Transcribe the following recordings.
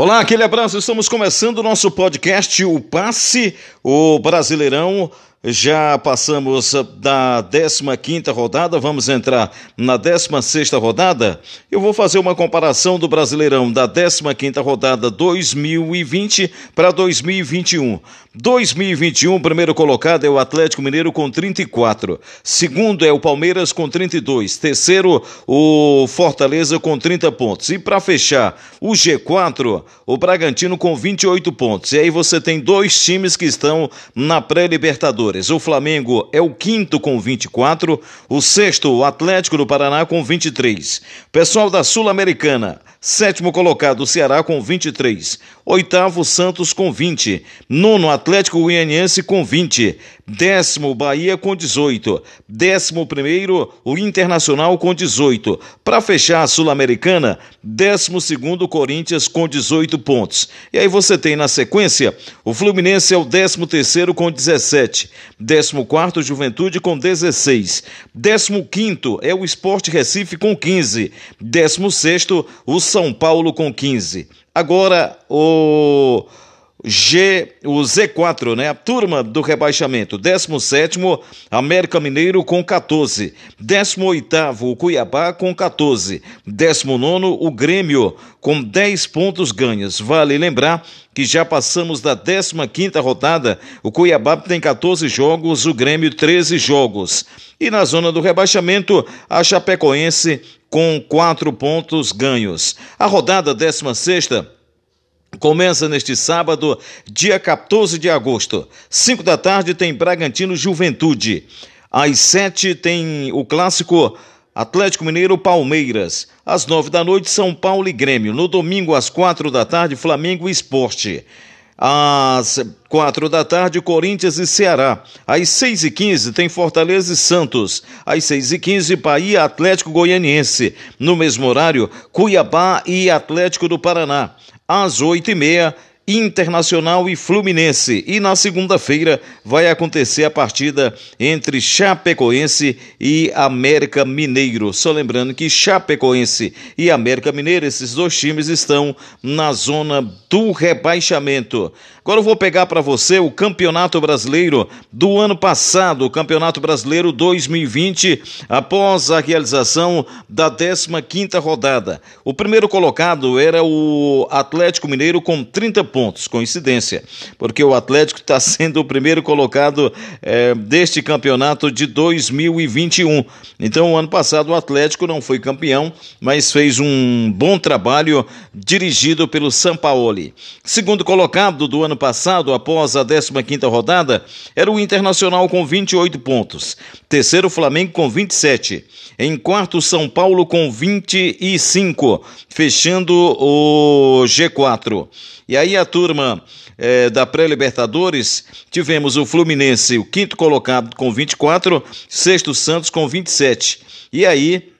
Olá, aquele abraço. Estamos começando o nosso podcast, o Passe, o Brasileirão já passamos da 15 rodada, vamos entrar na 16 rodada. Eu vou fazer uma comparação do Brasileirão da 15 rodada 2020 para 2021. 2021, primeiro colocado é o Atlético Mineiro com 34. Segundo é o Palmeiras com 32. Terceiro, o Fortaleza com 30 pontos. E para fechar o G4, o Bragantino com 28 pontos. E aí você tem dois times que estão na pré-Libertadores. O Flamengo é o quinto com 24, o sexto, o Atlético do Paraná com 23. Pessoal da Sul-Americana, sétimo colocado, o Ceará com 23. Oitavo, Santos com 20. Nono, Atlético Goianiense com 20. Décimo, Bahia com 18. Décimo primeiro, o Internacional com 18. Para fechar a Sul-Americana, décimo segundo, Corinthians com 18 pontos. E aí você tem na sequência, o Fluminense é o décimo terceiro com 17. Décimo quarto, Juventude com 16. Décimo quinto é o Esporte Recife com 15. Décimo sexto, o São Paulo com 15. Agora, o G, o Z4, né? A turma do rebaixamento. 17 América Mineiro com 14. 18 o Cuiabá com 14. 19 o Grêmio com 10 pontos ganhos. Vale lembrar que já passamos da 15 rodada. O Cuiabá tem 14 jogos, o Grêmio 13 jogos. E na zona do rebaixamento, a Chapecoense com 4 pontos ganhos. A rodada 16 Começa neste sábado, dia 14 de agosto. 5 da tarde tem Bragantino Juventude. Às 7 tem o clássico Atlético Mineiro Palmeiras. Às 9 da noite, São Paulo e Grêmio. No domingo, às 4 da tarde, Flamengo e Esporte. Às quatro da tarde, Corinthians e Ceará. Às seis e quinze, tem Fortaleza e Santos. Às seis e quinze, Bahia Atlético Goianiense. No mesmo horário, Cuiabá e Atlético do Paraná. Às oito e meia, Internacional e Fluminense. E na segunda-feira vai acontecer a partida entre Chapecoense e América Mineiro. Só lembrando que Chapecoense e América Mineiro, esses dois times estão na zona do rebaixamento. Agora eu vou pegar para você o Campeonato Brasileiro do ano passado, o Campeonato Brasileiro 2020, após a realização da 15ª rodada. O primeiro colocado era o Atlético Mineiro com 30 pontos, coincidência, porque o Atlético está sendo o primeiro colocado é, deste campeonato de 2021. Então, o ano passado o Atlético não foi campeão, mas fez um bom trabalho dirigido pelo Sampaoli. Segundo colocado do ano passado, após a 15ª rodada, era o Internacional com 28 pontos. Terceiro, Flamengo com 27. Em quarto, São Paulo com 25, fechando o G4. E aí a turma é, da pré-Libertadores, tivemos o Fluminense, o quinto colocado com 24, sexto Santos com 27. E aí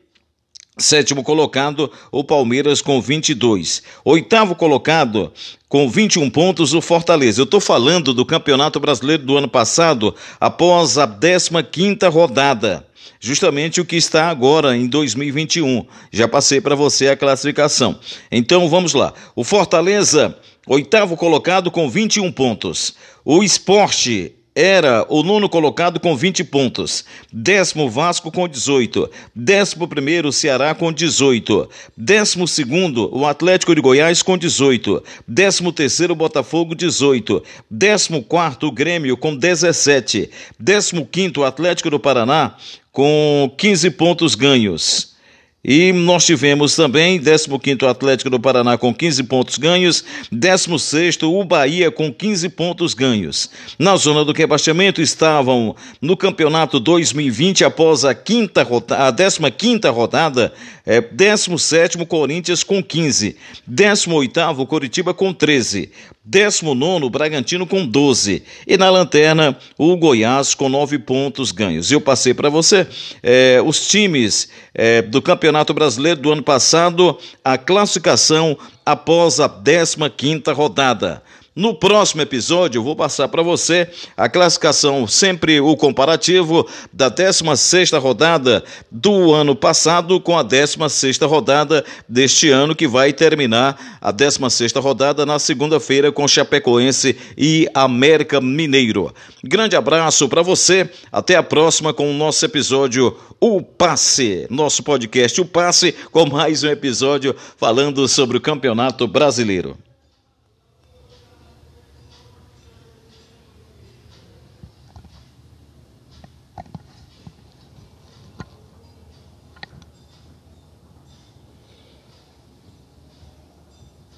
Sétimo colocado, o Palmeiras com 22. Oitavo colocado, com 21 pontos, o Fortaleza. Eu estou falando do Campeonato Brasileiro do ano passado, após a 15 rodada. Justamente o que está agora em 2021. Já passei para você a classificação. Então vamos lá. O Fortaleza, oitavo colocado com 21 pontos. O Esporte, era o nono colocado com 20 pontos, décimo Vasco com 18, décimo primeiro Ceará com 18, décimo segundo o Atlético de Goiás com 18, décimo terceiro Botafogo 18, décimo quarto Grêmio com 17, décimo quinto Atlético do Paraná com 15 pontos ganhos. E nós tivemos também 15º Atlético do Paraná com 15 pontos ganhos, 16º o Bahia com 15 pontos ganhos. Na zona do rebaixamento estavam no Campeonato 2020 após a quinta a 15ª rodada, é, 17º Corinthians com 15, 18º Coritiba com 13, 19 Bragantino com 12 e na lanterna o Goiás com 9 pontos ganhos. Eu passei para você é, os times é, do Campeonato Brasileiro do ano passado, a classificação após a 15 rodada. No próximo episódio, eu vou passar para você a classificação, sempre o comparativo da 16 rodada do ano passado com a 16 rodada deste ano, que vai terminar a 16 rodada na segunda-feira com Chapecoense e América Mineiro. Grande abraço para você, até a próxima com o nosso episódio O Passe, nosso podcast O Passe, com mais um episódio falando sobre o Campeonato Brasileiro.